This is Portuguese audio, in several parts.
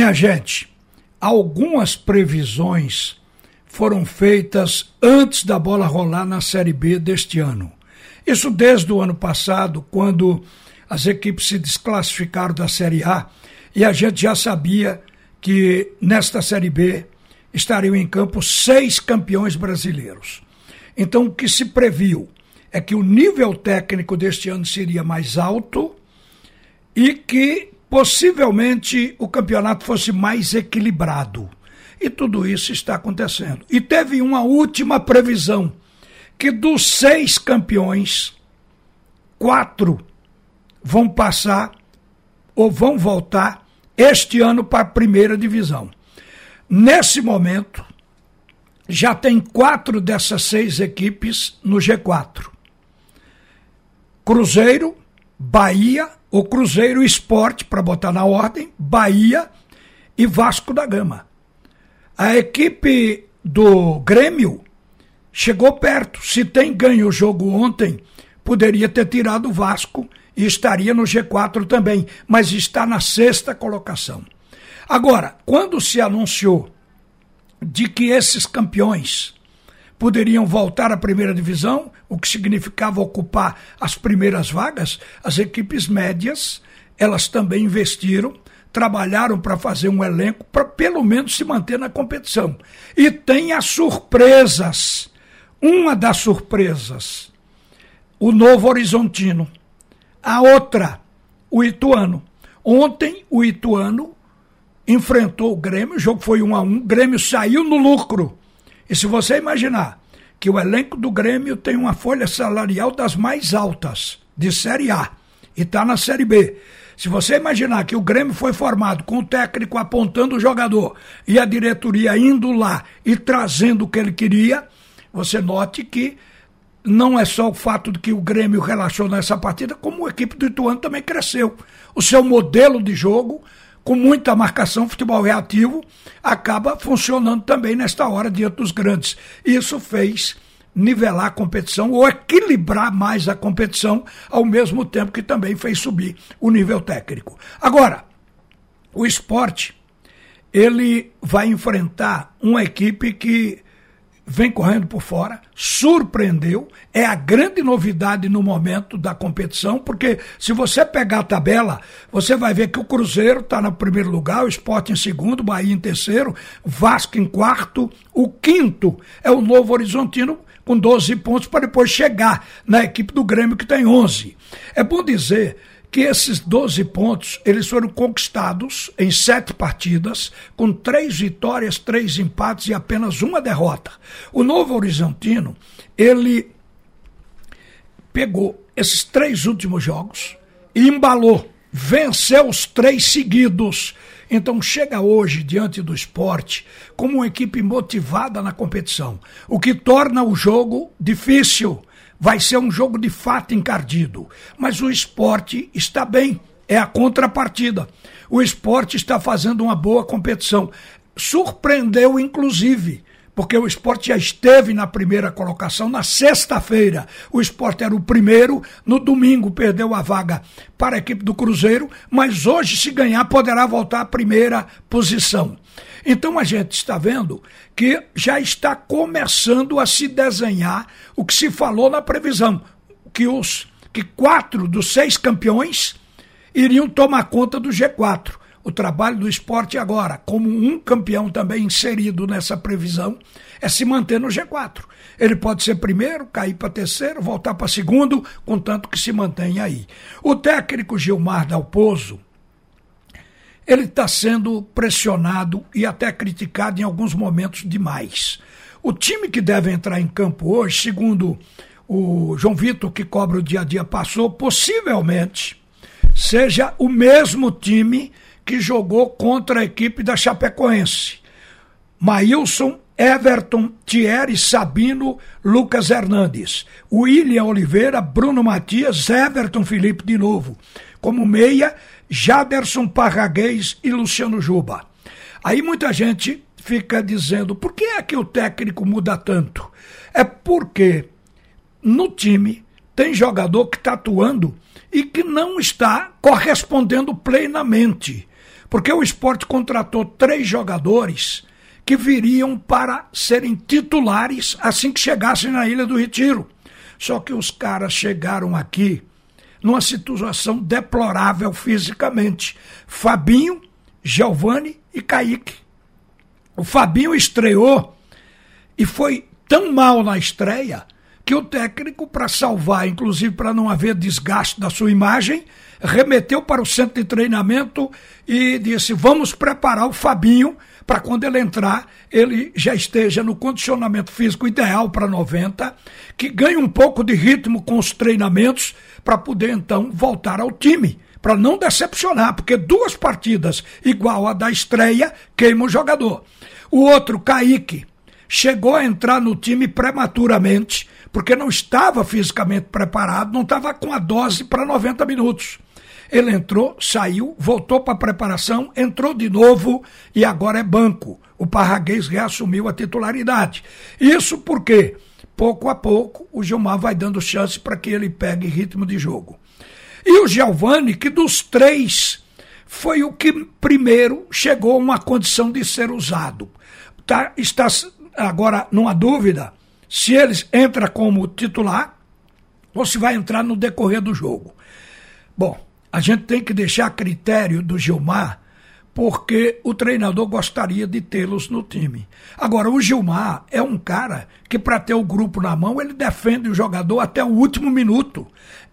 Minha gente, algumas previsões foram feitas antes da bola rolar na Série B deste ano. Isso desde o ano passado, quando as equipes se desclassificaram da Série A e a gente já sabia que nesta Série B estariam em campo seis campeões brasileiros. Então, o que se previu é que o nível técnico deste ano seria mais alto e que possivelmente o campeonato fosse mais equilibrado. E tudo isso está acontecendo. E teve uma última previsão: que dos seis campeões, quatro vão passar ou vão voltar este ano para a primeira divisão. Nesse momento, já tem quatro dessas seis equipes no G4. Cruzeiro, Bahia, o Cruzeiro Esporte, para botar na ordem, Bahia e Vasco da Gama. A equipe do Grêmio chegou perto. Se tem ganho o jogo ontem, poderia ter tirado o Vasco e estaria no G4 também, mas está na sexta colocação. Agora, quando se anunciou de que esses campeões poderiam voltar à primeira divisão, o que significava ocupar as primeiras vagas, as equipes médias, elas também investiram trabalharam para fazer um elenco para pelo menos se manter na competição. E tem as surpresas. Uma das surpresas, o Novo Horizontino. A outra, o Ituano. Ontem, o Ituano enfrentou o Grêmio, o jogo foi um a um, o Grêmio saiu no lucro. E se você imaginar que o elenco do Grêmio tem uma folha salarial das mais altas, de Série A, e está na Série B. Se você imaginar que o Grêmio foi formado com o técnico apontando o jogador e a diretoria indo lá e trazendo o que ele queria, você note que não é só o fato de que o Grêmio relaxou nessa partida, como a equipe do Ituano também cresceu. O seu modelo de jogo, com muita marcação, futebol reativo, acaba funcionando também nesta hora diante dos grandes. Isso fez nivelar a competição ou equilibrar mais a competição, ao mesmo tempo que também fez subir o nível técnico. Agora, o esporte, ele vai enfrentar uma equipe que vem correndo por fora, surpreendeu, é a grande novidade no momento da competição, porque se você pegar a tabela, você vai ver que o Cruzeiro está no primeiro lugar, o Esporte em segundo, Bahia em terceiro, Vasco em quarto, o quinto é o Novo Horizontino com 12 pontos para depois chegar na equipe do Grêmio que tem 11. É bom dizer que esses 12 pontos eles foram conquistados em sete partidas, com três vitórias, três empates e apenas uma derrota. O Novo Horizontino, ele pegou esses três últimos jogos e embalou, venceu os três seguidos então chega hoje diante do esporte como uma equipe motivada na competição, o que torna o jogo difícil. Vai ser um jogo de fato encardido, mas o esporte está bem, é a contrapartida. O esporte está fazendo uma boa competição. Surpreendeu, inclusive, porque o esporte já esteve na primeira colocação na sexta-feira. O esporte era o primeiro, no domingo perdeu a vaga para a equipe do Cruzeiro, mas hoje, se ganhar, poderá voltar à primeira posição. Então a gente está vendo que já está começando a se desenhar o que se falou na previsão, que os que quatro dos seis campeões iriam tomar conta do G4 o trabalho do esporte agora, como um campeão também inserido nessa previsão, é se manter no G4. Ele pode ser primeiro, cair para terceiro, voltar para segundo, contanto que se mantenha aí. O técnico Gilmar Dalpozo, ele está sendo pressionado e até criticado em alguns momentos demais. O time que deve entrar em campo hoje, segundo o João Vitor, que cobra o dia a dia, passou, possivelmente seja o mesmo time que jogou contra a equipe da Chapecoense. Maílson, Everton, Thierry, Sabino, Lucas Hernandes. William Oliveira, Bruno Matias, Everton Felipe de novo. Como meia, Jaderson Parraguês e Luciano Juba. Aí muita gente fica dizendo, por que é que o técnico muda tanto? É porque no time tem jogador que está atuando e que não está correspondendo plenamente. Porque o esporte contratou três jogadores que viriam para serem titulares assim que chegassem na Ilha do Retiro. Só que os caras chegaram aqui numa situação deplorável fisicamente. Fabinho, Giovanni e Kaique. O Fabinho estreou e foi tão mal na estreia que o técnico, para salvar, inclusive para não haver desgaste da sua imagem, remeteu para o centro de treinamento e disse: vamos preparar o Fabinho para quando ele entrar, ele já esteja no condicionamento físico ideal para 90, que ganhe um pouco de ritmo com os treinamentos para poder então voltar ao time para não decepcionar, porque duas partidas igual a da estreia queima o jogador. O outro, Kaique, chegou a entrar no time prematuramente, porque não estava fisicamente preparado, não estava com a dose para 90 minutos. Ele entrou, saiu, voltou para a preparação, entrou de novo e agora é banco. O Parraguês reassumiu a titularidade. Isso porque, pouco a pouco, o Gilmar vai dando chance para que ele pegue ritmo de jogo. E o Giovanni, que dos três foi o que primeiro chegou a uma condição de ser usado. Tá, está agora numa dúvida se eles entra como titular ou se vai entrar no decorrer do jogo. Bom, a gente tem que deixar a critério do Gilmar, porque o treinador gostaria de tê-los no time. Agora, o Gilmar é um cara que, para ter o grupo na mão, ele defende o jogador até o último minuto.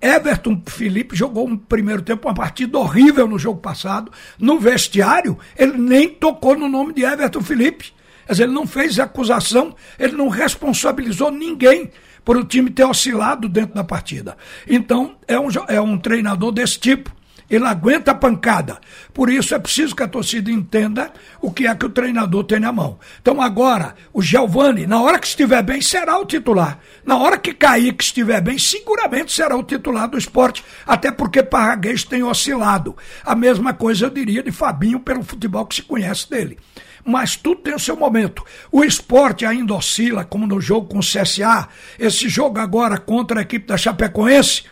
Everton Felipe jogou um primeiro tempo uma partida horrível no jogo passado. No vestiário, ele nem tocou no nome de Everton Felipe. Quer dizer, ele não fez acusação, ele não responsabilizou ninguém por o time ter oscilado dentro da partida. Então, é um, é um treinador desse tipo. Ele aguenta a pancada. Por isso é preciso que a torcida entenda o que é que o treinador tem na mão. Então agora, o Giovani, na hora que estiver bem, será o titular. Na hora que cair, que estiver bem, seguramente será o titular do esporte. Até porque Parraguês tem oscilado. A mesma coisa eu diria de Fabinho pelo futebol que se conhece dele mas tudo tem o seu momento. O esporte ainda oscila, como no jogo com o CSA, esse jogo agora contra a equipe da Chapecoense.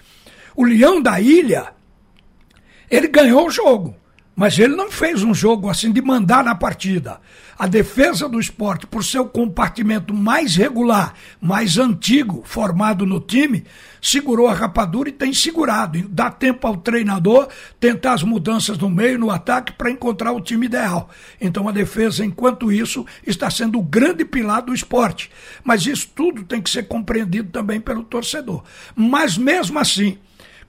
O Leão da Ilha, ele ganhou o jogo. Mas ele não fez um jogo assim de mandar na partida. A defesa do esporte, por seu compartimento mais regular, mais antigo, formado no time, segurou a rapadura e tem segurado. Dá tempo ao treinador tentar as mudanças no meio, no ataque, para encontrar o time ideal. Então a defesa, enquanto isso, está sendo o grande pilar do esporte. Mas isso tudo tem que ser compreendido também pelo torcedor. Mas mesmo assim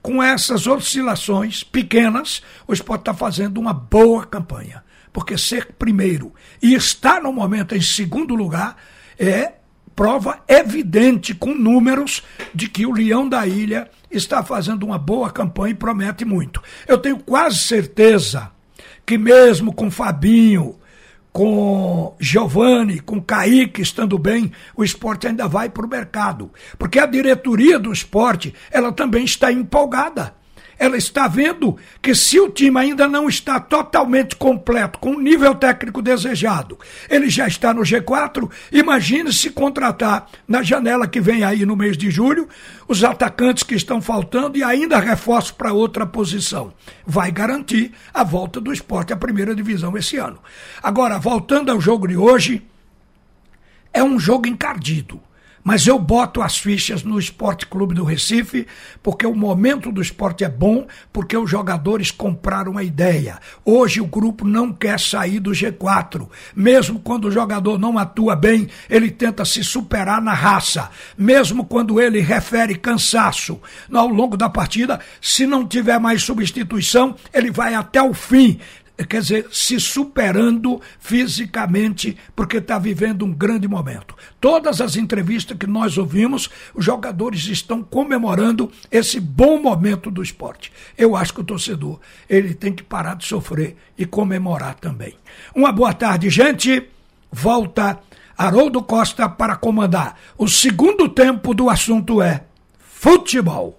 com essas oscilações pequenas, o esporte está fazendo uma boa campanha. Porque ser primeiro e estar no momento em segundo lugar é prova evidente, com números, de que o Leão da Ilha está fazendo uma boa campanha e promete muito. Eu tenho quase certeza que, mesmo com Fabinho, com Giovanni, com Kaique estando bem, o esporte ainda vai para o mercado. Porque a diretoria do esporte, ela também está empolgada ela está vendo que se o time ainda não está totalmente completo, com o nível técnico desejado, ele já está no G4, imagine se contratar na janela que vem aí no mês de julho, os atacantes que estão faltando e ainda reforço para outra posição. Vai garantir a volta do esporte à primeira divisão esse ano. Agora, voltando ao jogo de hoje, é um jogo encardido. Mas eu boto as fichas no Esporte Clube do Recife, porque o momento do esporte é bom, porque os jogadores compraram a ideia. Hoje o grupo não quer sair do G4. Mesmo quando o jogador não atua bem, ele tenta se superar na raça. Mesmo quando ele refere cansaço ao longo da partida, se não tiver mais substituição, ele vai até o fim quer dizer, se superando fisicamente, porque está vivendo um grande momento. Todas as entrevistas que nós ouvimos, os jogadores estão comemorando esse bom momento do esporte. Eu acho que o torcedor ele tem que parar de sofrer e comemorar também. Uma boa tarde, gente. Volta Haroldo Costa para comandar. O segundo tempo do assunto é futebol.